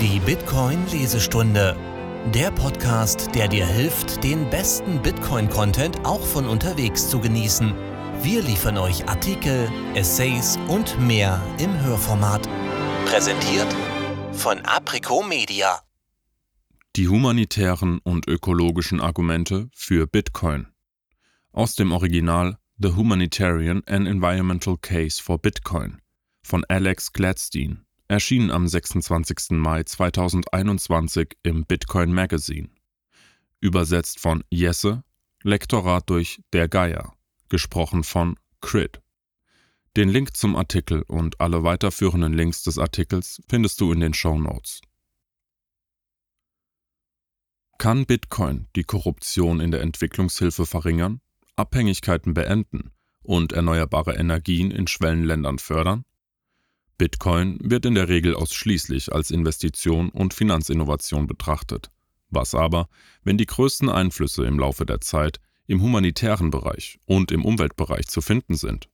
Die Bitcoin-Lesestunde. Der Podcast, der dir hilft, den besten Bitcoin-Content auch von unterwegs zu genießen. Wir liefern euch Artikel, Essays und mehr im Hörformat. Präsentiert von Aprico Media. Die humanitären und ökologischen Argumente für Bitcoin. Aus dem Original The Humanitarian and Environmental Case for Bitcoin von Alex Gladstein erschien am 26. Mai 2021 im Bitcoin Magazine. Übersetzt von Jesse, Lektorat durch Der Geier, gesprochen von Crit. Den Link zum Artikel und alle weiterführenden Links des Artikels findest du in den Show Notes. Kann Bitcoin die Korruption in der Entwicklungshilfe verringern, Abhängigkeiten beenden und erneuerbare Energien in Schwellenländern fördern? Bitcoin wird in der Regel ausschließlich als Investition und Finanzinnovation betrachtet. Was aber, wenn die größten Einflüsse im Laufe der Zeit im humanitären Bereich und im Umweltbereich zu finden sind?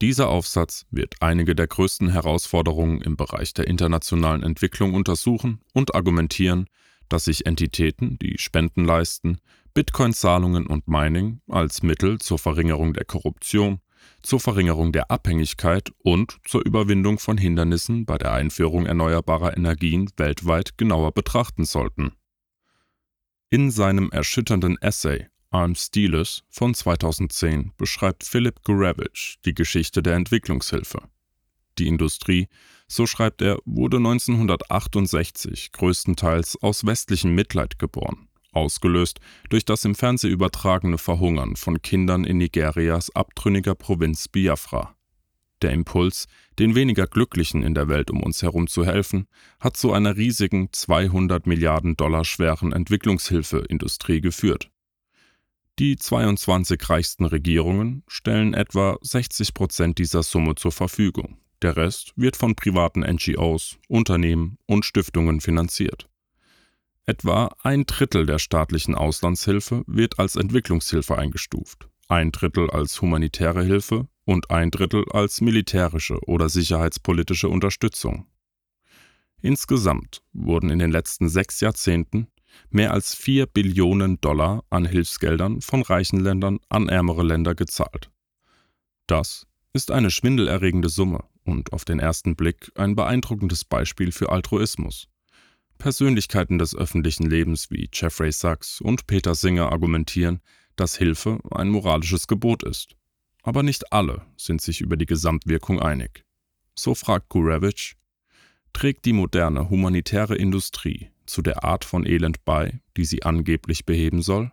Dieser Aufsatz wird einige der größten Herausforderungen im Bereich der internationalen Entwicklung untersuchen und argumentieren, dass sich Entitäten, die Spenden leisten, Bitcoin-Zahlungen und Mining als Mittel zur Verringerung der Korruption, zur Verringerung der Abhängigkeit und zur Überwindung von Hindernissen bei der Einführung erneuerbarer Energien weltweit genauer betrachten sollten. In seinem erschütternden Essay Arms Stealers von 2010 beschreibt Philip Gurevich die Geschichte der Entwicklungshilfe. Die Industrie, so schreibt er, wurde 1968 größtenteils aus westlichem Mitleid geboren ausgelöst durch das im Fernsehen übertragene Verhungern von Kindern in Nigerias abtrünniger Provinz Biafra. Der Impuls, den weniger Glücklichen in der Welt um uns herum zu helfen, hat zu einer riesigen 200 Milliarden Dollar schweren Entwicklungshilfeindustrie geführt. Die 22 reichsten Regierungen stellen etwa 60 Prozent dieser Summe zur Verfügung. Der Rest wird von privaten NGOs, Unternehmen und Stiftungen finanziert. Etwa ein Drittel der staatlichen Auslandshilfe wird als Entwicklungshilfe eingestuft, ein Drittel als humanitäre Hilfe und ein Drittel als militärische oder sicherheitspolitische Unterstützung. Insgesamt wurden in den letzten sechs Jahrzehnten mehr als vier Billionen Dollar an Hilfsgeldern von reichen Ländern an ärmere Länder gezahlt. Das ist eine schwindelerregende Summe und auf den ersten Blick ein beeindruckendes Beispiel für Altruismus. Persönlichkeiten des öffentlichen Lebens wie Jeffrey Sachs und Peter Singer argumentieren, dass Hilfe ein moralisches Gebot ist. Aber nicht alle sind sich über die Gesamtwirkung einig. So fragt Gurevich, trägt die moderne humanitäre Industrie zu der Art von Elend bei, die sie angeblich beheben soll?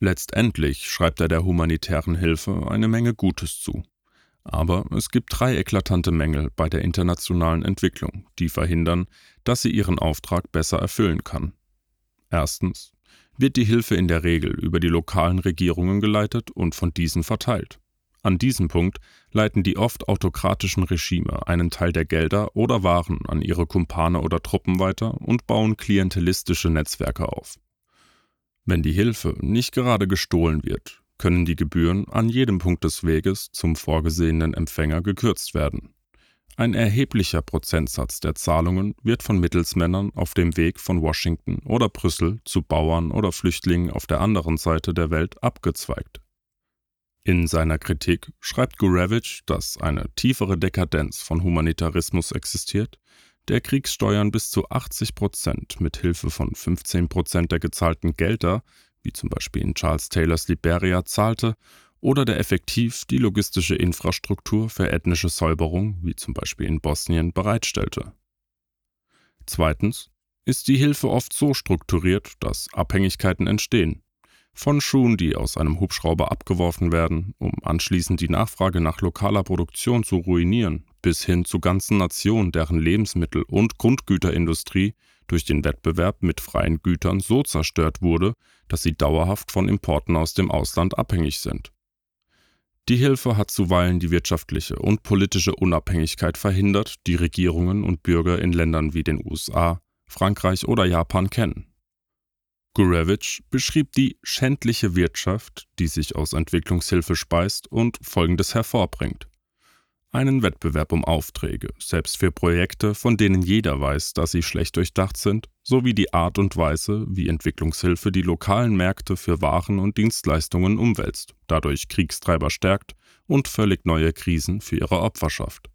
Letztendlich schreibt er der humanitären Hilfe eine Menge Gutes zu. Aber es gibt drei eklatante Mängel bei der internationalen Entwicklung, die verhindern, dass sie ihren Auftrag besser erfüllen kann. Erstens wird die Hilfe in der Regel über die lokalen Regierungen geleitet und von diesen verteilt. An diesem Punkt leiten die oft autokratischen Regime einen Teil der Gelder oder Waren an ihre Kumpane oder Truppen weiter und bauen klientelistische Netzwerke auf. Wenn die Hilfe nicht gerade gestohlen wird, können die Gebühren an jedem Punkt des Weges zum vorgesehenen Empfänger gekürzt werden. Ein erheblicher Prozentsatz der Zahlungen wird von Mittelsmännern auf dem Weg von Washington oder Brüssel zu Bauern oder Flüchtlingen auf der anderen Seite der Welt abgezweigt. In seiner Kritik schreibt Gurevich, dass eine tiefere Dekadenz von Humanitarismus existiert, der Kriegssteuern bis zu 80 Prozent mit Hilfe von 15 Prozent der gezahlten Gelder wie zum Beispiel in Charles Taylors Liberia, zahlte oder der effektiv die logistische Infrastruktur für ethnische Säuberung, wie zum Beispiel in Bosnien, bereitstellte. Zweitens ist die Hilfe oft so strukturiert, dass Abhängigkeiten entstehen. Von Schuhen, die aus einem Hubschrauber abgeworfen werden, um anschließend die Nachfrage nach lokaler Produktion zu ruinieren, bis hin zu ganzen Nationen, deren Lebensmittel- und Grundgüterindustrie durch den Wettbewerb mit freien Gütern so zerstört wurde, dass sie dauerhaft von Importen aus dem Ausland abhängig sind. Die Hilfe hat zuweilen die wirtschaftliche und politische Unabhängigkeit verhindert, die Regierungen und Bürger in Ländern wie den USA, Frankreich oder Japan kennen. Gurevich beschrieb die schändliche Wirtschaft, die sich aus Entwicklungshilfe speist und Folgendes hervorbringt. Einen Wettbewerb um Aufträge, selbst für Projekte, von denen jeder weiß, dass sie schlecht durchdacht sind, sowie die Art und Weise, wie Entwicklungshilfe die lokalen Märkte für Waren und Dienstleistungen umwälzt, dadurch Kriegstreiber stärkt und völlig neue Krisen für ihre Opferschaft.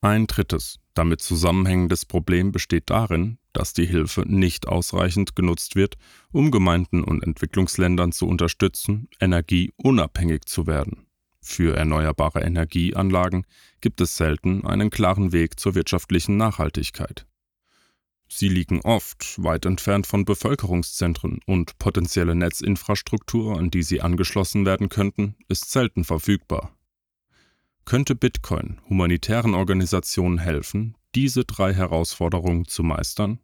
Ein drittes, damit zusammenhängendes Problem besteht darin, dass die Hilfe nicht ausreichend genutzt wird, um Gemeinden und Entwicklungsländern zu unterstützen, energieunabhängig zu werden. Für erneuerbare Energieanlagen gibt es selten einen klaren Weg zur wirtschaftlichen Nachhaltigkeit. Sie liegen oft weit entfernt von Bevölkerungszentren und potenzielle Netzinfrastruktur, an die sie angeschlossen werden könnten, ist selten verfügbar. Könnte Bitcoin humanitären Organisationen helfen, diese drei Herausforderungen zu meistern?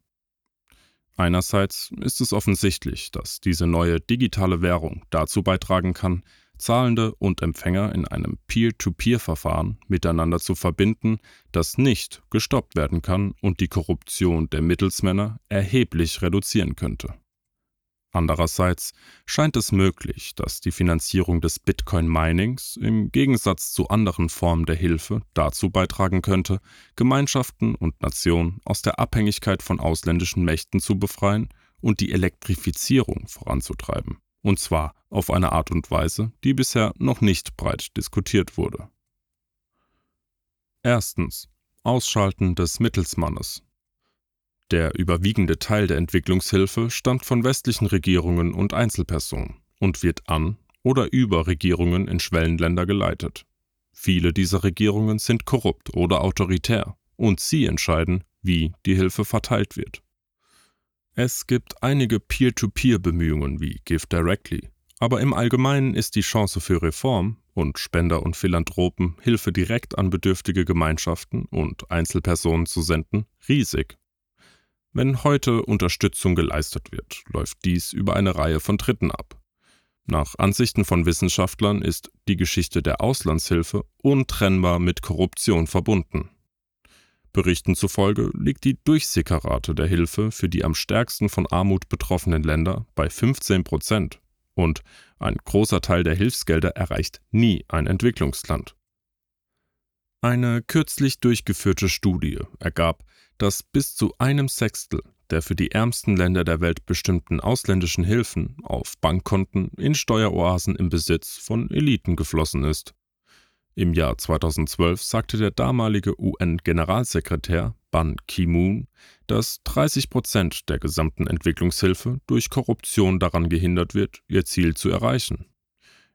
Einerseits ist es offensichtlich, dass diese neue digitale Währung dazu beitragen kann, Zahlende und Empfänger in einem Peer-to-Peer-Verfahren miteinander zu verbinden, das nicht gestoppt werden kann und die Korruption der Mittelsmänner erheblich reduzieren könnte. Andererseits scheint es möglich, dass die Finanzierung des Bitcoin-Minings im Gegensatz zu anderen Formen der Hilfe dazu beitragen könnte, Gemeinschaften und Nationen aus der Abhängigkeit von ausländischen Mächten zu befreien und die Elektrifizierung voranzutreiben und zwar auf eine Art und Weise, die bisher noch nicht breit diskutiert wurde. Erstens. Ausschalten des Mittelsmannes. Der überwiegende Teil der Entwicklungshilfe stammt von westlichen Regierungen und Einzelpersonen und wird an oder über Regierungen in Schwellenländer geleitet. Viele dieser Regierungen sind korrupt oder autoritär und sie entscheiden, wie die Hilfe verteilt wird. Es gibt einige Peer-to-Peer-Bemühungen wie Give Directly, aber im Allgemeinen ist die Chance für Reform und Spender und Philanthropen Hilfe direkt an bedürftige Gemeinschaften und Einzelpersonen zu senden riesig. Wenn heute Unterstützung geleistet wird, läuft dies über eine Reihe von Dritten ab. Nach Ansichten von Wissenschaftlern ist die Geschichte der Auslandshilfe untrennbar mit Korruption verbunden. Berichten zufolge liegt die Durchsickerrate der Hilfe für die am stärksten von Armut betroffenen Länder bei 15 Prozent und ein großer Teil der Hilfsgelder erreicht nie ein Entwicklungsland. Eine kürzlich durchgeführte Studie ergab, dass bis zu einem Sechstel der für die ärmsten Länder der Welt bestimmten ausländischen Hilfen auf Bankkonten in Steueroasen im Besitz von Eliten geflossen ist. Im Jahr 2012 sagte der damalige UN-Generalsekretär Ban Ki-moon, dass 30 Prozent der gesamten Entwicklungshilfe durch Korruption daran gehindert wird, ihr Ziel zu erreichen.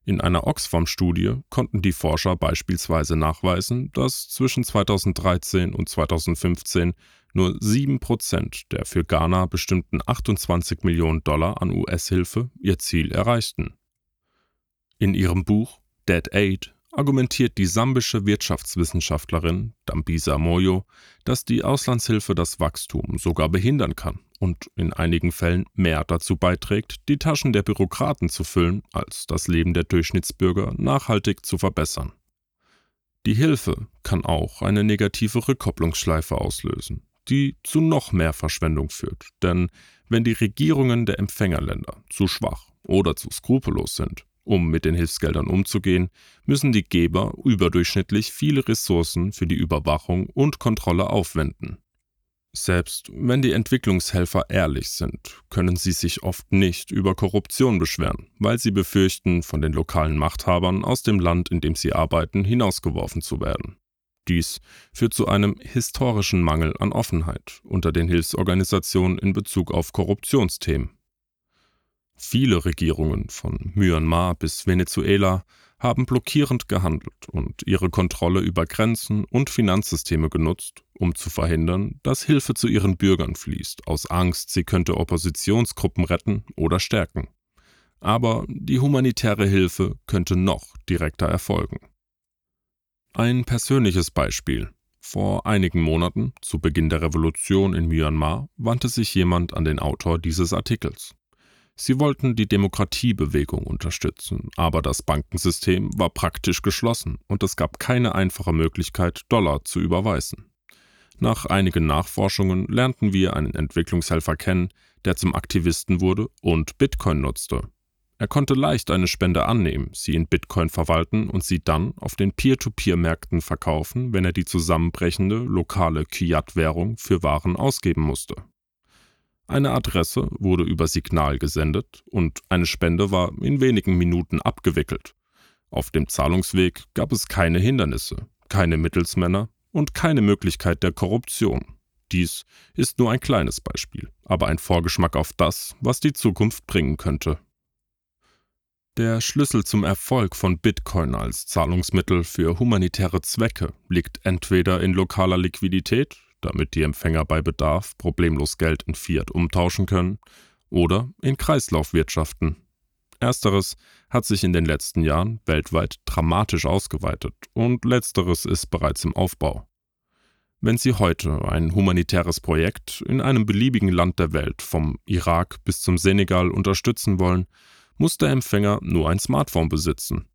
In einer Oxfam-Studie konnten die Forscher beispielsweise nachweisen, dass zwischen 2013 und 2015 nur 7 Prozent der für Ghana bestimmten 28 Millionen Dollar an US-Hilfe ihr Ziel erreichten. In ihrem Buch Dead Aid argumentiert die sambische Wirtschaftswissenschaftlerin Dambisa Moyo, dass die Auslandshilfe das Wachstum sogar behindern kann und in einigen Fällen mehr dazu beiträgt, die Taschen der Bürokraten zu füllen, als das Leben der Durchschnittsbürger nachhaltig zu verbessern. Die Hilfe kann auch eine negative Rückkopplungsschleife auslösen, die zu noch mehr Verschwendung führt, denn wenn die Regierungen der Empfängerländer zu schwach oder zu skrupellos sind, um mit den Hilfsgeldern umzugehen, müssen die Geber überdurchschnittlich viele Ressourcen für die Überwachung und Kontrolle aufwenden. Selbst wenn die Entwicklungshelfer ehrlich sind, können sie sich oft nicht über Korruption beschweren, weil sie befürchten, von den lokalen Machthabern aus dem Land, in dem sie arbeiten, hinausgeworfen zu werden. Dies führt zu einem historischen Mangel an Offenheit unter den Hilfsorganisationen in Bezug auf Korruptionsthemen. Viele Regierungen von Myanmar bis Venezuela haben blockierend gehandelt und ihre Kontrolle über Grenzen und Finanzsysteme genutzt, um zu verhindern, dass Hilfe zu ihren Bürgern fließt, aus Angst, sie könnte Oppositionsgruppen retten oder stärken. Aber die humanitäre Hilfe könnte noch direkter erfolgen. Ein persönliches Beispiel. Vor einigen Monaten, zu Beginn der Revolution in Myanmar, wandte sich jemand an den Autor dieses Artikels. Sie wollten die Demokratiebewegung unterstützen, aber das Bankensystem war praktisch geschlossen und es gab keine einfache Möglichkeit, Dollar zu überweisen. Nach einigen Nachforschungen lernten wir einen Entwicklungshelfer kennen, der zum Aktivisten wurde und Bitcoin nutzte. Er konnte leicht eine Spende annehmen, sie in Bitcoin verwalten und sie dann auf den Peer-to-Peer-Märkten verkaufen, wenn er die zusammenbrechende lokale Fiat-Währung für Waren ausgeben musste. Eine Adresse wurde über Signal gesendet und eine Spende war in wenigen Minuten abgewickelt. Auf dem Zahlungsweg gab es keine Hindernisse, keine Mittelsmänner und keine Möglichkeit der Korruption. Dies ist nur ein kleines Beispiel, aber ein Vorgeschmack auf das, was die Zukunft bringen könnte. Der Schlüssel zum Erfolg von Bitcoin als Zahlungsmittel für humanitäre Zwecke liegt entweder in lokaler Liquidität, damit die Empfänger bei Bedarf problemlos Geld in Fiat umtauschen können, oder in Kreislaufwirtschaften. Ersteres hat sich in den letzten Jahren weltweit dramatisch ausgeweitet und letzteres ist bereits im Aufbau. Wenn Sie heute ein humanitäres Projekt in einem beliebigen Land der Welt, vom Irak bis zum Senegal, unterstützen wollen, muss der Empfänger nur ein Smartphone besitzen.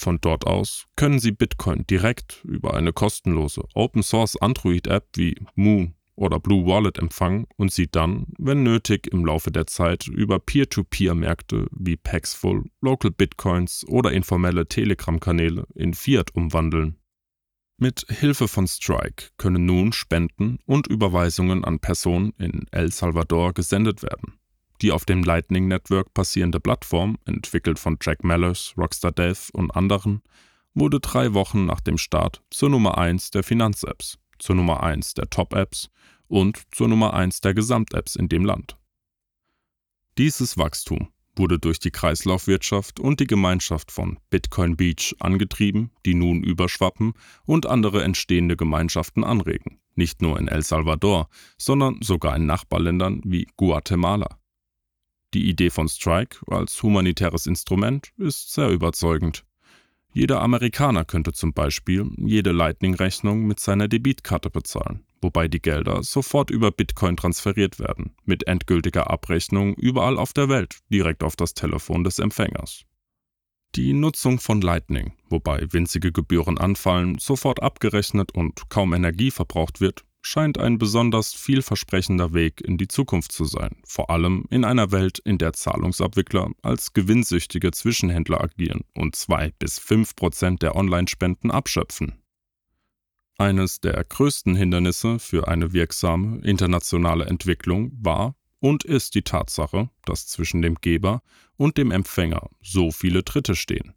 Von dort aus können Sie Bitcoin direkt über eine kostenlose Open-Source Android-App wie Moon oder Blue Wallet empfangen und sie dann, wenn nötig, im Laufe der Zeit über Peer-to-Peer-Märkte wie Paxful, Local Bitcoins oder informelle Telegram-Kanäle in Fiat umwandeln. Mit Hilfe von Strike können nun Spenden und Überweisungen an Personen in El Salvador gesendet werden. Die auf dem Lightning Network passierende Plattform, entwickelt von Jack Mallers, Rockstar Death und anderen, wurde drei Wochen nach dem Start zur Nummer 1 der Finanz-Apps, zur Nummer 1 der Top-Apps und zur Nummer 1 der Gesamt-Apps in dem Land. Dieses Wachstum wurde durch die Kreislaufwirtschaft und die Gemeinschaft von Bitcoin Beach angetrieben, die nun überschwappen und andere entstehende Gemeinschaften anregen, nicht nur in El Salvador, sondern sogar in Nachbarländern wie Guatemala. Die Idee von Strike als humanitäres Instrument ist sehr überzeugend. Jeder Amerikaner könnte zum Beispiel jede Lightning-Rechnung mit seiner Debitkarte bezahlen, wobei die Gelder sofort über Bitcoin transferiert werden, mit endgültiger Abrechnung überall auf der Welt, direkt auf das Telefon des Empfängers. Die Nutzung von Lightning, wobei winzige Gebühren anfallen, sofort abgerechnet und kaum Energie verbraucht wird, scheint ein besonders vielversprechender Weg in die Zukunft zu sein, vor allem in einer Welt, in der Zahlungsabwickler als gewinnsüchtige Zwischenhändler agieren und zwei bis fünf Prozent der Online-Spenden abschöpfen. Eines der größten Hindernisse für eine wirksame internationale Entwicklung war und ist die Tatsache, dass zwischen dem Geber und dem Empfänger so viele Dritte stehen.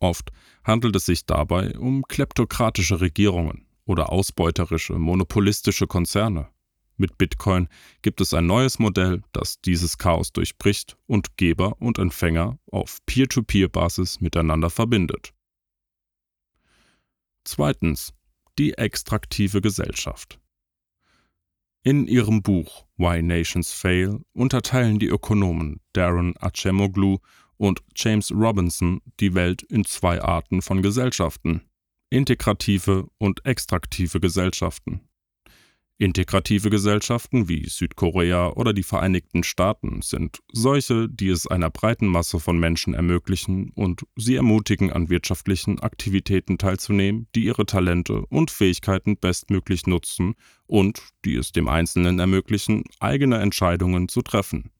Oft handelt es sich dabei um kleptokratische Regierungen, oder ausbeuterische, monopolistische Konzerne. Mit Bitcoin gibt es ein neues Modell, das dieses Chaos durchbricht und Geber und Empfänger auf Peer-to-Peer-Basis miteinander verbindet. Zweitens. Die extraktive Gesellschaft. In ihrem Buch Why Nations Fail unterteilen die Ökonomen Darren Acemoglu und James Robinson die Welt in zwei Arten von Gesellschaften, integrative und extraktive Gesellschaften. Integrative Gesellschaften wie Südkorea oder die Vereinigten Staaten sind solche, die es einer breiten Masse von Menschen ermöglichen und sie ermutigen, an wirtschaftlichen Aktivitäten teilzunehmen, die ihre Talente und Fähigkeiten bestmöglich nutzen und die es dem Einzelnen ermöglichen, eigene Entscheidungen zu treffen.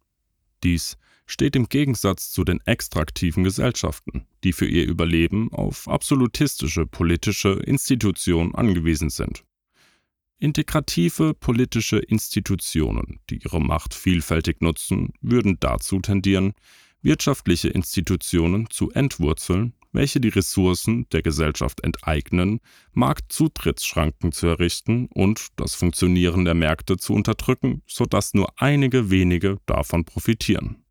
Dies steht im Gegensatz zu den extraktiven Gesellschaften, die für ihr Überleben auf absolutistische politische Institutionen angewiesen sind. Integrative politische Institutionen, die ihre Macht vielfältig nutzen, würden dazu tendieren, wirtschaftliche Institutionen zu entwurzeln, welche die Ressourcen der Gesellschaft enteignen, Marktzutrittsschranken zu errichten und das Funktionieren der Märkte zu unterdrücken, sodass nur einige wenige davon profitieren.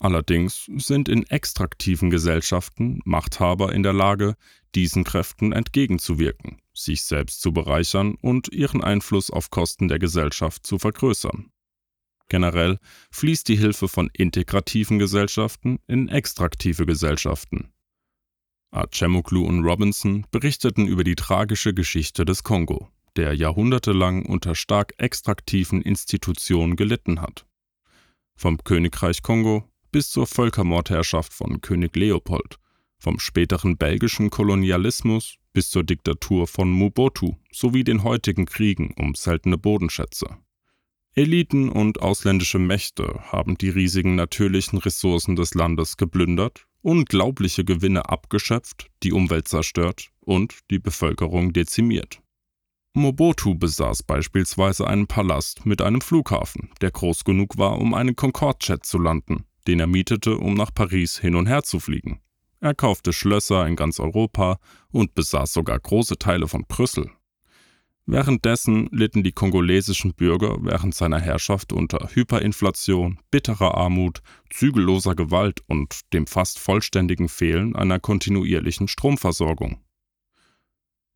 Allerdings sind in extraktiven Gesellschaften Machthaber in der Lage, diesen Kräften entgegenzuwirken, sich selbst zu bereichern und ihren Einfluss auf Kosten der Gesellschaft zu vergrößern. Generell fließt die Hilfe von integrativen Gesellschaften in extraktive Gesellschaften. Acemoglu und Robinson berichteten über die tragische Geschichte des Kongo, der jahrhundertelang unter stark extraktiven Institutionen gelitten hat. Vom Königreich Kongo bis zur Völkermordherrschaft von König Leopold, vom späteren belgischen Kolonialismus bis zur Diktatur von Mobutu sowie den heutigen Kriegen um seltene Bodenschätze. Eliten und ausländische Mächte haben die riesigen natürlichen Ressourcen des Landes geplündert, unglaubliche Gewinne abgeschöpft, die Umwelt zerstört und die Bevölkerung dezimiert. Mobutu besaß beispielsweise einen Palast mit einem Flughafen, der groß genug war, um einen Concorde-Jet zu landen, den er mietete, um nach Paris hin und her zu fliegen. Er kaufte Schlösser in ganz Europa und besaß sogar große Teile von Brüssel. Währenddessen litten die kongolesischen Bürger während seiner Herrschaft unter Hyperinflation, bitterer Armut, zügelloser Gewalt und dem fast vollständigen Fehlen einer kontinuierlichen Stromversorgung.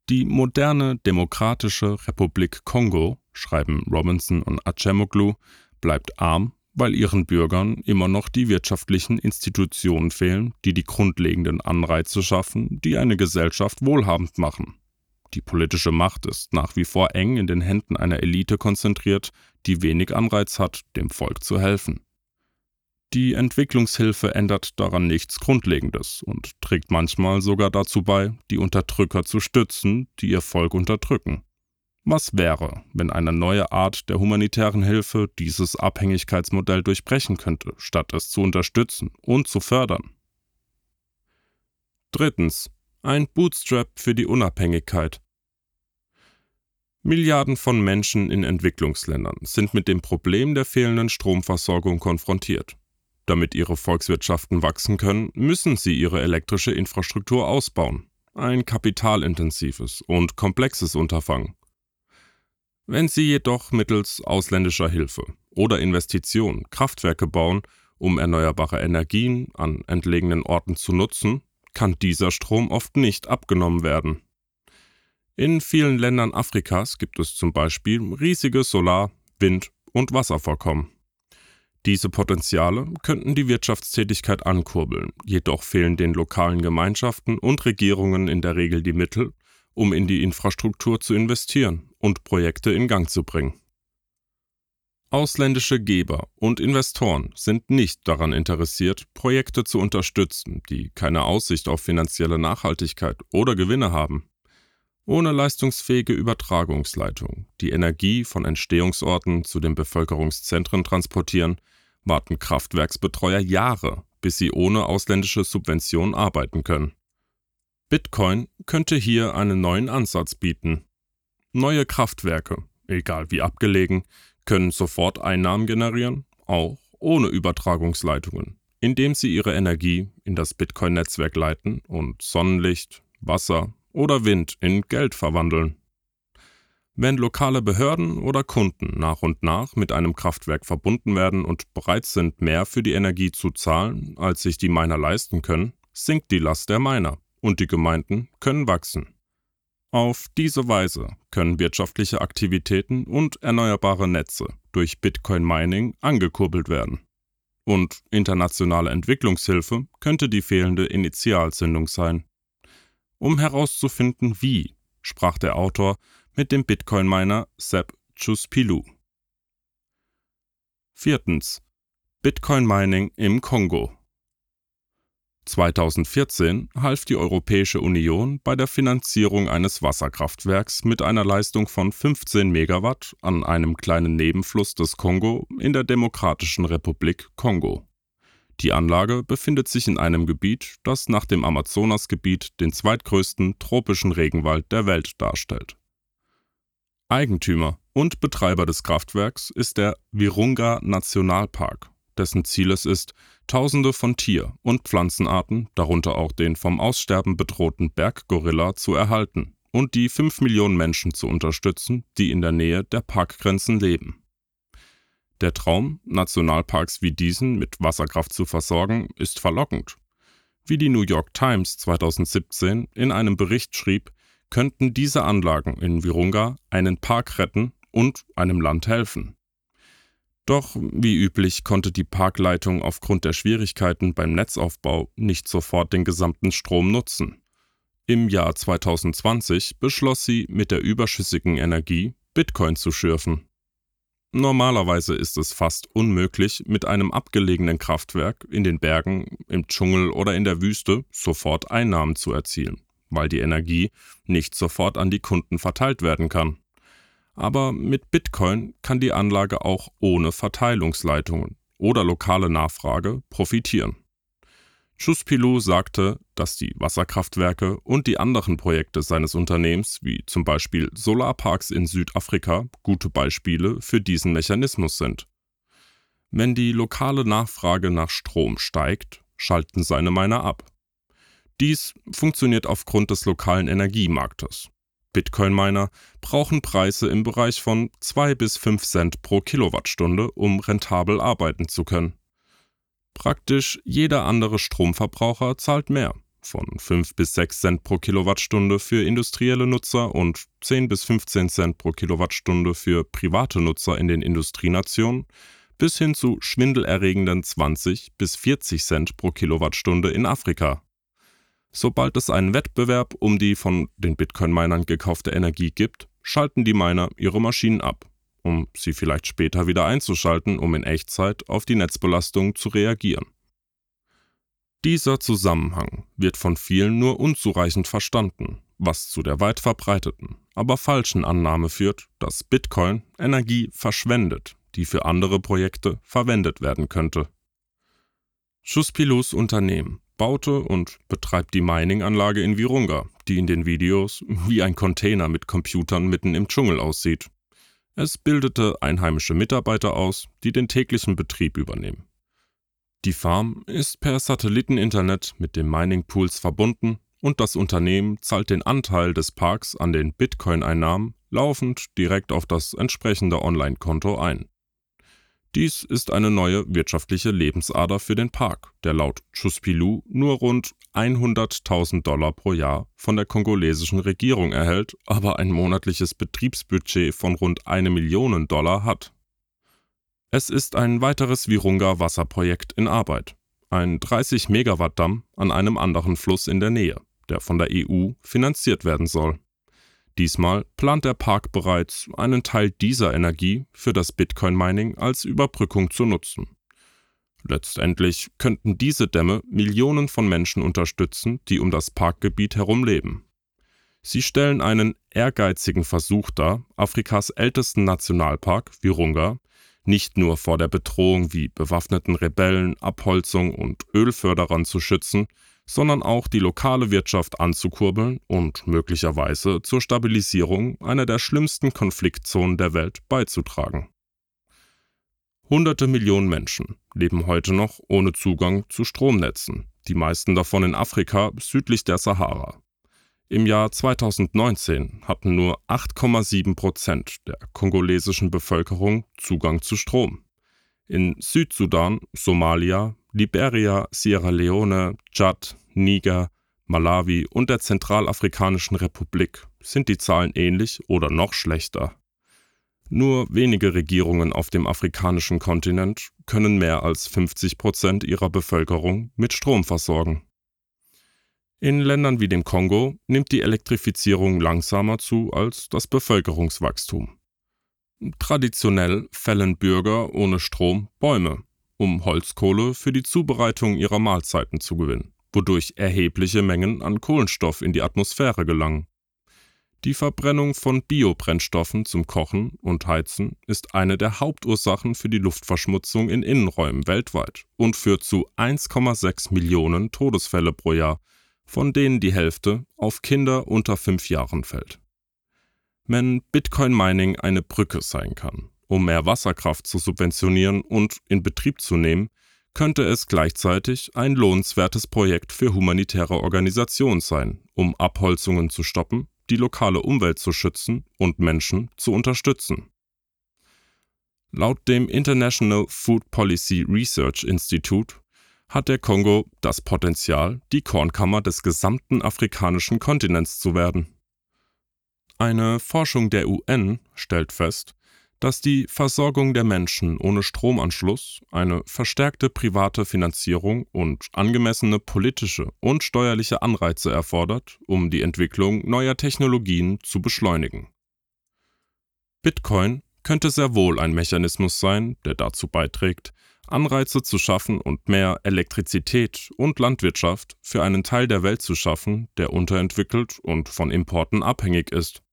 Die moderne Demokratische Republik Kongo, schreiben Robinson und Acemoglu, bleibt arm, weil ihren Bürgern immer noch die wirtschaftlichen Institutionen fehlen, die die grundlegenden Anreize schaffen, die eine Gesellschaft wohlhabend machen. Die politische Macht ist nach wie vor eng in den Händen einer Elite konzentriert, die wenig Anreiz hat, dem Volk zu helfen. Die Entwicklungshilfe ändert daran nichts Grundlegendes und trägt manchmal sogar dazu bei, die Unterdrücker zu stützen, die ihr Volk unterdrücken. Was wäre, wenn eine neue Art der humanitären Hilfe dieses Abhängigkeitsmodell durchbrechen könnte, statt es zu unterstützen und zu fördern? Drittens. Ein Bootstrap für die Unabhängigkeit. Milliarden von Menschen in Entwicklungsländern sind mit dem Problem der fehlenden Stromversorgung konfrontiert. Damit ihre Volkswirtschaften wachsen können, müssen sie ihre elektrische Infrastruktur ausbauen. Ein kapitalintensives und komplexes Unterfangen. Wenn sie jedoch mittels ausländischer Hilfe oder Investitionen Kraftwerke bauen, um erneuerbare Energien an entlegenen Orten zu nutzen, kann dieser Strom oft nicht abgenommen werden. In vielen Ländern Afrikas gibt es zum Beispiel riesige Solar-, Wind- und Wasservorkommen. Diese Potenziale könnten die Wirtschaftstätigkeit ankurbeln, jedoch fehlen den lokalen Gemeinschaften und Regierungen in der Regel die Mittel, um in die Infrastruktur zu investieren und Projekte in Gang zu bringen. Ausländische Geber und Investoren sind nicht daran interessiert, Projekte zu unterstützen, die keine Aussicht auf finanzielle Nachhaltigkeit oder Gewinne haben. Ohne leistungsfähige Übertragungsleitung, die Energie von Entstehungsorten zu den Bevölkerungszentren transportieren, warten Kraftwerksbetreuer Jahre, bis sie ohne ausländische Subvention arbeiten können. Bitcoin könnte hier einen neuen Ansatz bieten. Neue Kraftwerke, egal wie abgelegen, können sofort Einnahmen generieren, auch ohne Übertragungsleitungen, indem sie ihre Energie in das Bitcoin-Netzwerk leiten und Sonnenlicht, Wasser oder Wind in Geld verwandeln. Wenn lokale Behörden oder Kunden nach und nach mit einem Kraftwerk verbunden werden und bereit sind, mehr für die Energie zu zahlen, als sich die Miner leisten können, sinkt die Last der Miner und die Gemeinden können wachsen. Auf diese Weise können wirtschaftliche Aktivitäten und erneuerbare Netze durch Bitcoin Mining angekurbelt werden. Und internationale Entwicklungshilfe könnte die fehlende Initialzündung sein. Um herauszufinden, wie, sprach der Autor mit dem Bitcoin-Miner Seb Chuspilu. Viertens. Bitcoin-Mining im Kongo. 2014 half die Europäische Union bei der Finanzierung eines Wasserkraftwerks mit einer Leistung von 15 Megawatt an einem kleinen Nebenfluss des Kongo in der Demokratischen Republik Kongo. Die Anlage befindet sich in einem Gebiet, das nach dem Amazonasgebiet den zweitgrößten tropischen Regenwald der Welt darstellt. Eigentümer und Betreiber des Kraftwerks ist der Virunga Nationalpark, dessen Ziel es ist, Tausende von Tier- und Pflanzenarten, darunter auch den vom Aussterben bedrohten Berggorilla, zu erhalten und die fünf Millionen Menschen zu unterstützen, die in der Nähe der Parkgrenzen leben. Der Traum, Nationalparks wie diesen mit Wasserkraft zu versorgen, ist verlockend. Wie die New York Times 2017 in einem Bericht schrieb, könnten diese Anlagen in Virunga einen Park retten und einem Land helfen. Doch wie üblich konnte die Parkleitung aufgrund der Schwierigkeiten beim Netzaufbau nicht sofort den gesamten Strom nutzen. Im Jahr 2020 beschloss sie, mit der überschüssigen Energie Bitcoin zu schürfen. Normalerweise ist es fast unmöglich, mit einem abgelegenen Kraftwerk in den Bergen, im Dschungel oder in der Wüste sofort Einnahmen zu erzielen weil die Energie nicht sofort an die Kunden verteilt werden kann. Aber mit Bitcoin kann die Anlage auch ohne Verteilungsleitungen oder lokale Nachfrage profitieren. Chuspilou sagte, dass die Wasserkraftwerke und die anderen Projekte seines Unternehmens, wie zum Beispiel Solarparks in Südafrika, gute Beispiele für diesen Mechanismus sind. Wenn die lokale Nachfrage nach Strom steigt, schalten seine Miner ab. Dies funktioniert aufgrund des lokalen Energiemarktes. Bitcoin-Miner brauchen Preise im Bereich von 2 bis 5 Cent pro Kilowattstunde, um rentabel arbeiten zu können. Praktisch jeder andere Stromverbraucher zahlt mehr, von 5 bis 6 Cent pro Kilowattstunde für industrielle Nutzer und 10 bis 15 Cent pro Kilowattstunde für private Nutzer in den Industrienationen, bis hin zu schwindelerregenden 20 bis 40 Cent pro Kilowattstunde in Afrika. Sobald es einen Wettbewerb um die von den Bitcoin-Minern gekaufte Energie gibt, schalten die Miner ihre Maschinen ab um sie vielleicht später wieder einzuschalten, um in Echtzeit auf die Netzbelastung zu reagieren. Dieser Zusammenhang wird von vielen nur unzureichend verstanden, was zu der weit verbreiteten, aber falschen Annahme führt, dass Bitcoin Energie verschwendet, die für andere Projekte verwendet werden könnte. Schuspilus Unternehmen baute und betreibt die Mining-Anlage in Virunga, die in den Videos wie ein Container mit Computern mitten im Dschungel aussieht. Es bildete einheimische Mitarbeiter aus, die den täglichen Betrieb übernehmen. Die Farm ist per Satelliteninternet mit den Mining Pools verbunden und das Unternehmen zahlt den Anteil des Parks an den Bitcoin-Einnahmen laufend direkt auf das entsprechende Online-Konto ein. Dies ist eine neue wirtschaftliche Lebensader für den Park, der laut Chuspilou nur rund 100.000 Dollar pro Jahr von der kongolesischen Regierung erhält, aber ein monatliches Betriebsbudget von rund eine Million Dollar hat. Es ist ein weiteres Virunga Wasserprojekt in Arbeit, ein 30 Megawatt Damm an einem anderen Fluss in der Nähe, der von der EU finanziert werden soll. Diesmal plant der Park bereits, einen Teil dieser Energie für das Bitcoin-Mining als Überbrückung zu nutzen. Letztendlich könnten diese Dämme Millionen von Menschen unterstützen, die um das Parkgebiet herum leben. Sie stellen einen ehrgeizigen Versuch dar, Afrikas ältesten Nationalpark, Virunga, nicht nur vor der Bedrohung wie bewaffneten Rebellen, Abholzung und Ölförderern zu schützen, sondern auch die lokale Wirtschaft anzukurbeln und möglicherweise zur Stabilisierung einer der schlimmsten Konfliktzonen der Welt beizutragen. Hunderte Millionen Menschen leben heute noch ohne Zugang zu Stromnetzen, die meisten davon in Afrika südlich der Sahara. Im Jahr 2019 hatten nur 8,7 Prozent der kongolesischen Bevölkerung Zugang zu Strom. In Südsudan, Somalia, Liberia, Sierra Leone, Tschad, Niger, Malawi und der Zentralafrikanischen Republik sind die Zahlen ähnlich oder noch schlechter. Nur wenige Regierungen auf dem afrikanischen Kontinent können mehr als 50 Prozent ihrer Bevölkerung mit Strom versorgen. In Ländern wie dem Kongo nimmt die Elektrifizierung langsamer zu als das Bevölkerungswachstum. Traditionell fällen Bürger ohne Strom Bäume, um Holzkohle für die Zubereitung ihrer Mahlzeiten zu gewinnen, wodurch erhebliche Mengen an Kohlenstoff in die Atmosphäre gelangen. Die Verbrennung von Biobrennstoffen zum Kochen und Heizen ist eine der Hauptursachen für die Luftverschmutzung in Innenräumen weltweit und führt zu 1,6 Millionen Todesfälle pro Jahr, von denen die Hälfte auf Kinder unter fünf Jahren fällt. Wenn Bitcoin Mining eine Brücke sein kann, um mehr Wasserkraft zu subventionieren und in Betrieb zu nehmen, könnte es gleichzeitig ein lohnenswertes Projekt für humanitäre Organisationen sein, um Abholzungen zu stoppen, die lokale Umwelt zu schützen und Menschen zu unterstützen. Laut dem International Food Policy Research Institute hat der Kongo das Potenzial, die Kornkammer des gesamten afrikanischen Kontinents zu werden. Eine Forschung der UN stellt fest, dass die Versorgung der Menschen ohne Stromanschluss eine verstärkte private Finanzierung und angemessene politische und steuerliche Anreize erfordert, um die Entwicklung neuer Technologien zu beschleunigen. Bitcoin könnte sehr wohl ein Mechanismus sein, der dazu beiträgt, Anreize zu schaffen und mehr Elektrizität und Landwirtschaft für einen Teil der Welt zu schaffen, der unterentwickelt und von Importen abhängig ist.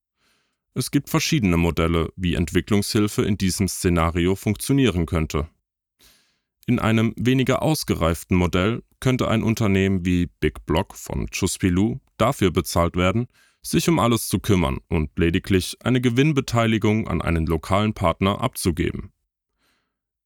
Es gibt verschiedene Modelle, wie Entwicklungshilfe in diesem Szenario funktionieren könnte. In einem weniger ausgereiften Modell könnte ein Unternehmen wie Big Block von Chuspilu dafür bezahlt werden, sich um alles zu kümmern und lediglich eine Gewinnbeteiligung an einen lokalen Partner abzugeben.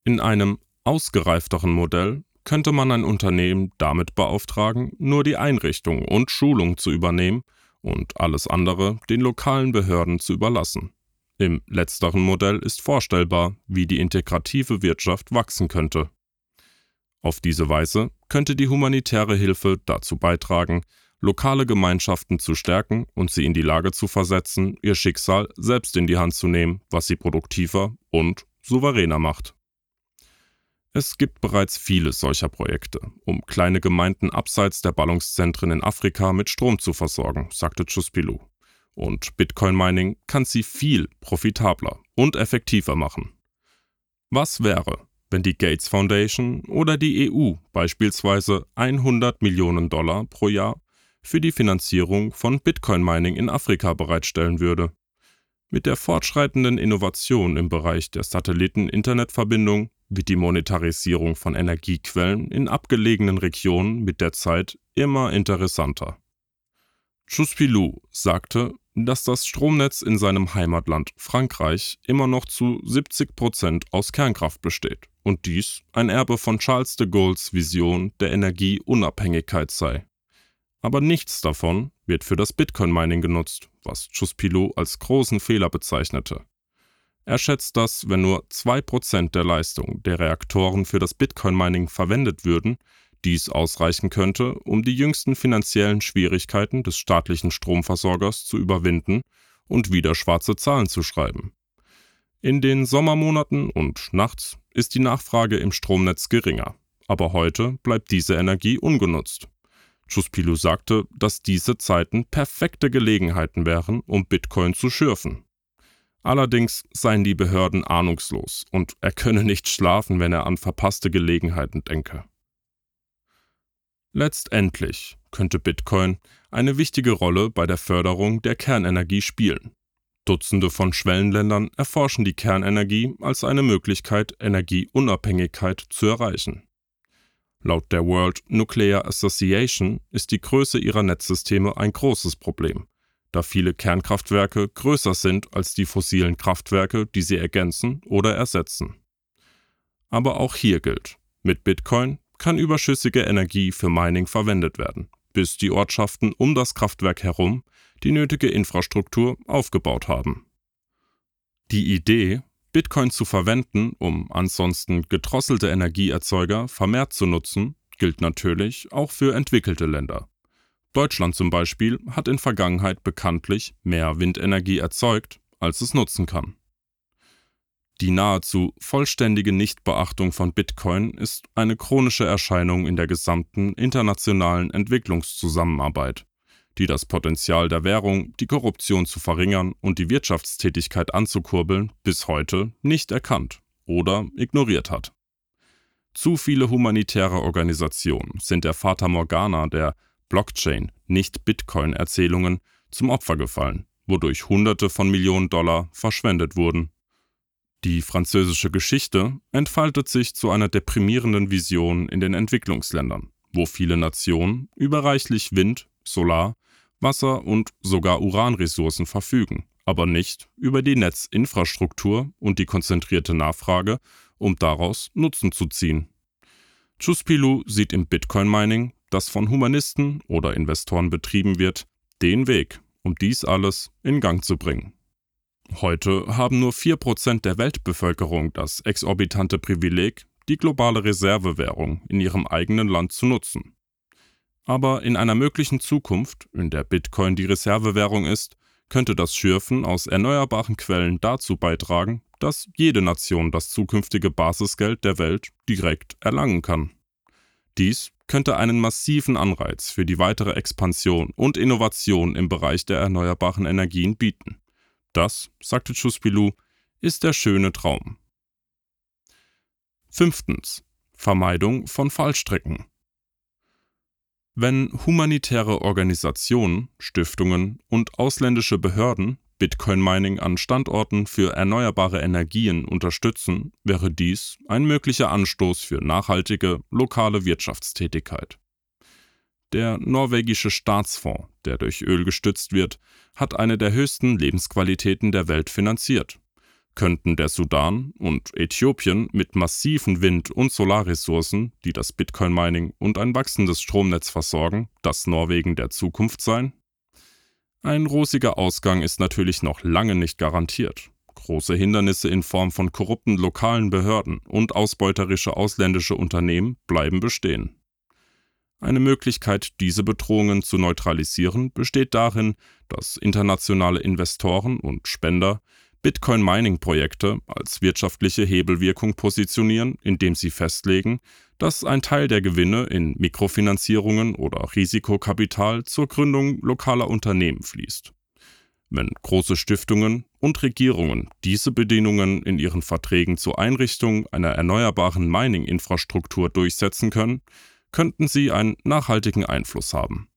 In einem ausgereifteren Modell könnte man ein Unternehmen damit beauftragen, nur die Einrichtung und Schulung zu übernehmen und alles andere den lokalen Behörden zu überlassen. Im letzteren Modell ist vorstellbar, wie die integrative Wirtschaft wachsen könnte. Auf diese Weise könnte die humanitäre Hilfe dazu beitragen, lokale Gemeinschaften zu stärken und sie in die Lage zu versetzen, ihr Schicksal selbst in die Hand zu nehmen, was sie produktiver und souveräner macht. Es gibt bereits viele solcher Projekte, um kleine Gemeinden abseits der Ballungszentren in Afrika mit Strom zu versorgen, sagte Chuspilu. Und Bitcoin Mining kann sie viel profitabler und effektiver machen. Was wäre, wenn die Gates Foundation oder die EU beispielsweise 100 Millionen Dollar pro Jahr für die Finanzierung von Bitcoin Mining in Afrika bereitstellen würde? Mit der fortschreitenden Innovation im Bereich der Satelliten-Internetverbindung wird die Monetarisierung von Energiequellen in abgelegenen Regionen mit der Zeit immer interessanter. Chuspilou sagte, dass das Stromnetz in seinem Heimatland Frankreich immer noch zu 70 Prozent aus Kernkraft besteht und dies ein Erbe von Charles de Gaulles Vision der Energieunabhängigkeit sei. Aber nichts davon wird für das Bitcoin-Mining genutzt, was Chuspilou als großen Fehler bezeichnete. Er schätzt, dass, wenn nur 2% der Leistung der Reaktoren für das Bitcoin-Mining verwendet würden, dies ausreichen könnte, um die jüngsten finanziellen Schwierigkeiten des staatlichen Stromversorgers zu überwinden und wieder schwarze Zahlen zu schreiben. In den Sommermonaten und nachts ist die Nachfrage im Stromnetz geringer, aber heute bleibt diese Energie ungenutzt. Chuspilu sagte, dass diese Zeiten perfekte Gelegenheiten wären, um Bitcoin zu schürfen. Allerdings seien die Behörden ahnungslos und er könne nicht schlafen, wenn er an verpasste Gelegenheiten denke. Letztendlich könnte Bitcoin eine wichtige Rolle bei der Förderung der Kernenergie spielen. Dutzende von Schwellenländern erforschen die Kernenergie als eine Möglichkeit, Energieunabhängigkeit zu erreichen. Laut der World Nuclear Association ist die Größe ihrer Netzsysteme ein großes Problem, da viele Kernkraftwerke größer sind als die fossilen Kraftwerke, die sie ergänzen oder ersetzen. Aber auch hier gilt, mit Bitcoin kann überschüssige Energie für Mining verwendet werden, bis die Ortschaften um das Kraftwerk herum die nötige Infrastruktur aufgebaut haben. Die Idee, Bitcoin zu verwenden, um ansonsten gedrosselte Energieerzeuger vermehrt zu nutzen, gilt natürlich auch für entwickelte Länder. Deutschland zum Beispiel hat in Vergangenheit bekanntlich mehr Windenergie erzeugt, als es nutzen kann. Die nahezu vollständige Nichtbeachtung von Bitcoin ist eine chronische Erscheinung in der gesamten internationalen Entwicklungszusammenarbeit, die das Potenzial der Währung, die Korruption zu verringern und die Wirtschaftstätigkeit anzukurbeln, bis heute nicht erkannt oder ignoriert hat. Zu viele humanitäre Organisationen sind der Fata Morgana der Blockchain, nicht Bitcoin-Erzählungen zum Opfer gefallen, wodurch Hunderte von Millionen Dollar verschwendet wurden. Die französische Geschichte entfaltet sich zu einer deprimierenden Vision in den Entwicklungsländern, wo viele Nationen über reichlich Wind, Solar, Wasser und sogar Uranressourcen verfügen, aber nicht über die Netzinfrastruktur und die konzentrierte Nachfrage, um daraus Nutzen zu ziehen. Chuspilu sieht im Bitcoin-Mining das von Humanisten oder Investoren betrieben wird, den Weg, um dies alles in Gang zu bringen. Heute haben nur 4% der Weltbevölkerung das exorbitante Privileg, die globale Reservewährung in ihrem eigenen Land zu nutzen. Aber in einer möglichen Zukunft, in der Bitcoin die Reservewährung ist, könnte das Schürfen aus erneuerbaren Quellen dazu beitragen, dass jede Nation das zukünftige Basisgeld der Welt direkt erlangen kann. Dies könnte einen massiven Anreiz für die weitere Expansion und Innovation im Bereich der erneuerbaren Energien bieten. Das, sagte Chuspilou, ist der schöne Traum. Fünftens. Vermeidung von Fallstrecken. Wenn humanitäre Organisationen, Stiftungen und ausländische Behörden Bitcoin-Mining an Standorten für erneuerbare Energien unterstützen, wäre dies ein möglicher Anstoß für nachhaltige, lokale Wirtschaftstätigkeit. Der norwegische Staatsfonds, der durch Öl gestützt wird, hat eine der höchsten Lebensqualitäten der Welt finanziert. Könnten der Sudan und Äthiopien mit massiven Wind- und Solarressourcen, die das Bitcoin-Mining und ein wachsendes Stromnetz versorgen, das Norwegen der Zukunft sein? Ein rosiger Ausgang ist natürlich noch lange nicht garantiert. Große Hindernisse in Form von korrupten lokalen Behörden und ausbeuterische ausländische Unternehmen bleiben bestehen. Eine Möglichkeit, diese Bedrohungen zu neutralisieren, besteht darin, dass internationale Investoren und Spender Bitcoin-Mining-Projekte als wirtschaftliche Hebelwirkung positionieren, indem sie festlegen, dass ein Teil der Gewinne in Mikrofinanzierungen oder Risikokapital zur Gründung lokaler Unternehmen fließt. Wenn große Stiftungen und Regierungen diese Bedingungen in ihren Verträgen zur Einrichtung einer erneuerbaren Mining-Infrastruktur durchsetzen können, könnten sie einen nachhaltigen Einfluss haben.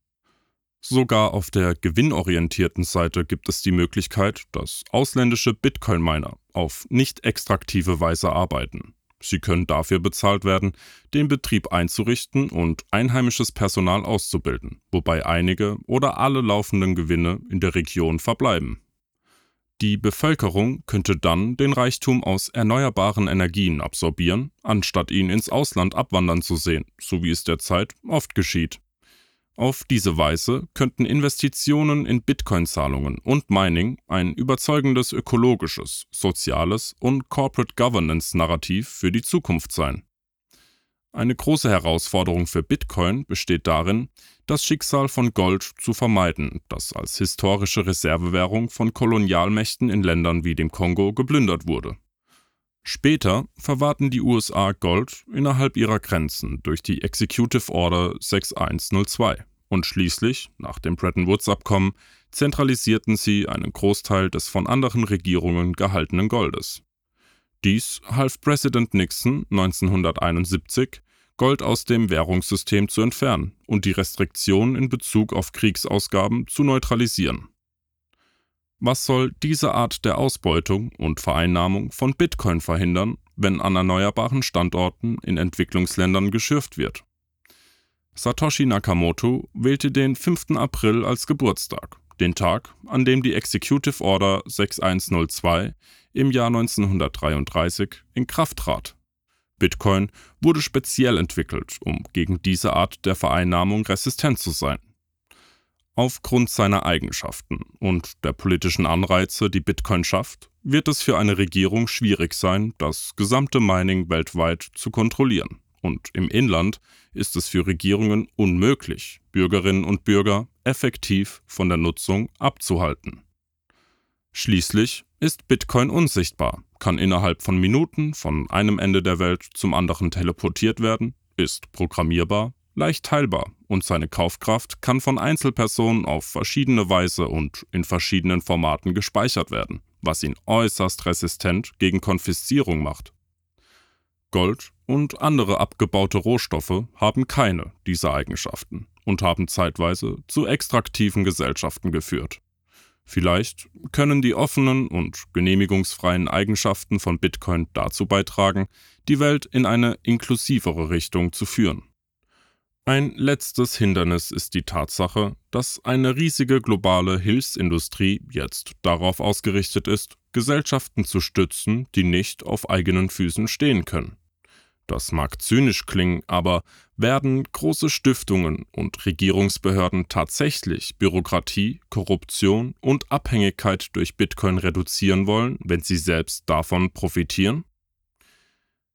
Sogar auf der gewinnorientierten Seite gibt es die Möglichkeit, dass ausländische Bitcoin-Miner auf nicht extraktive Weise arbeiten. Sie können dafür bezahlt werden, den Betrieb einzurichten und einheimisches Personal auszubilden, wobei einige oder alle laufenden Gewinne in der Region verbleiben. Die Bevölkerung könnte dann den Reichtum aus erneuerbaren Energien absorbieren, anstatt ihn ins Ausland abwandern zu sehen, so wie es derzeit oft geschieht. Auf diese Weise könnten Investitionen in Bitcoin-Zahlungen und Mining ein überzeugendes ökologisches, soziales und Corporate Governance-Narrativ für die Zukunft sein. Eine große Herausforderung für Bitcoin besteht darin, das Schicksal von Gold zu vermeiden, das als historische Reservewährung von Kolonialmächten in Ländern wie dem Kongo geplündert wurde. Später verwahrten die USA Gold innerhalb ihrer Grenzen durch die Executive Order 6102 und schließlich, nach dem Bretton Woods-Abkommen, zentralisierten sie einen Großteil des von anderen Regierungen gehaltenen Goldes. Dies half Präsident Nixon 1971, Gold aus dem Währungssystem zu entfernen und die Restriktionen in Bezug auf Kriegsausgaben zu neutralisieren. Was soll diese Art der Ausbeutung und Vereinnahmung von Bitcoin verhindern, wenn an erneuerbaren Standorten in Entwicklungsländern geschürft wird? Satoshi Nakamoto wählte den 5. April als Geburtstag, den Tag, an dem die Executive Order 6102 im Jahr 1933 in Kraft trat. Bitcoin wurde speziell entwickelt, um gegen diese Art der Vereinnahmung resistent zu sein. Aufgrund seiner Eigenschaften und der politischen Anreize, die Bitcoin schafft, wird es für eine Regierung schwierig sein, das gesamte Mining weltweit zu kontrollieren. Und im Inland ist es für Regierungen unmöglich, Bürgerinnen und Bürger effektiv von der Nutzung abzuhalten. Schließlich ist Bitcoin unsichtbar, kann innerhalb von Minuten von einem Ende der Welt zum anderen teleportiert werden, ist programmierbar, leicht teilbar und seine Kaufkraft kann von Einzelpersonen auf verschiedene Weise und in verschiedenen Formaten gespeichert werden, was ihn äußerst resistent gegen Konfiszierung macht. Gold und andere abgebaute Rohstoffe haben keine dieser Eigenschaften und haben zeitweise zu extraktiven Gesellschaften geführt. Vielleicht können die offenen und genehmigungsfreien Eigenschaften von Bitcoin dazu beitragen, die Welt in eine inklusivere Richtung zu führen. Ein letztes Hindernis ist die Tatsache, dass eine riesige globale Hilfsindustrie jetzt darauf ausgerichtet ist, Gesellschaften zu stützen, die nicht auf eigenen Füßen stehen können. Das mag zynisch klingen, aber werden große Stiftungen und Regierungsbehörden tatsächlich Bürokratie, Korruption und Abhängigkeit durch Bitcoin reduzieren wollen, wenn sie selbst davon profitieren?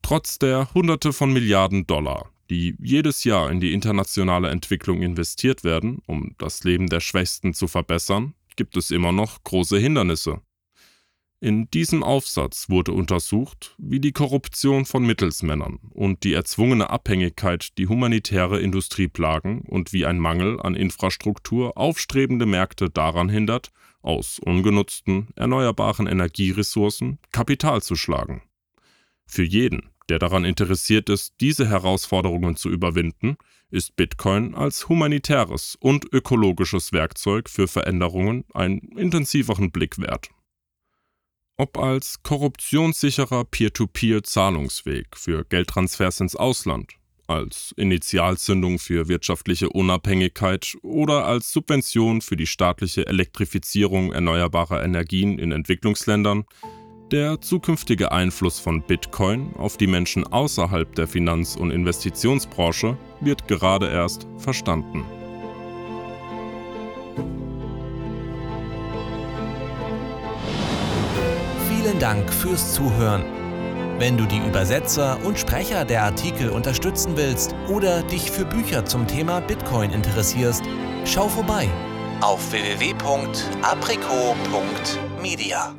Trotz der Hunderte von Milliarden Dollar, die jedes Jahr in die internationale Entwicklung investiert werden, um das Leben der Schwächsten zu verbessern, gibt es immer noch große Hindernisse. In diesem Aufsatz wurde untersucht, wie die Korruption von Mittelsmännern und die erzwungene Abhängigkeit die humanitäre Industrie plagen und wie ein Mangel an Infrastruktur aufstrebende Märkte daran hindert, aus ungenutzten erneuerbaren Energieressourcen Kapital zu schlagen. Für jeden, der daran interessiert ist, diese Herausforderungen zu überwinden, ist Bitcoin als humanitäres und ökologisches Werkzeug für Veränderungen einen intensiveren Blick wert. Ob als korruptionssicherer Peer-to-Peer-Zahlungsweg für Geldtransfers ins Ausland, als Initialzündung für wirtschaftliche Unabhängigkeit oder als Subvention für die staatliche Elektrifizierung erneuerbarer Energien in Entwicklungsländern, der zukünftige Einfluss von Bitcoin auf die Menschen außerhalb der Finanz- und Investitionsbranche wird gerade erst verstanden. Vielen Dank fürs Zuhören. Wenn du die Übersetzer und Sprecher der Artikel unterstützen willst oder dich für Bücher zum Thema Bitcoin interessierst, schau vorbei auf www.aprico.media.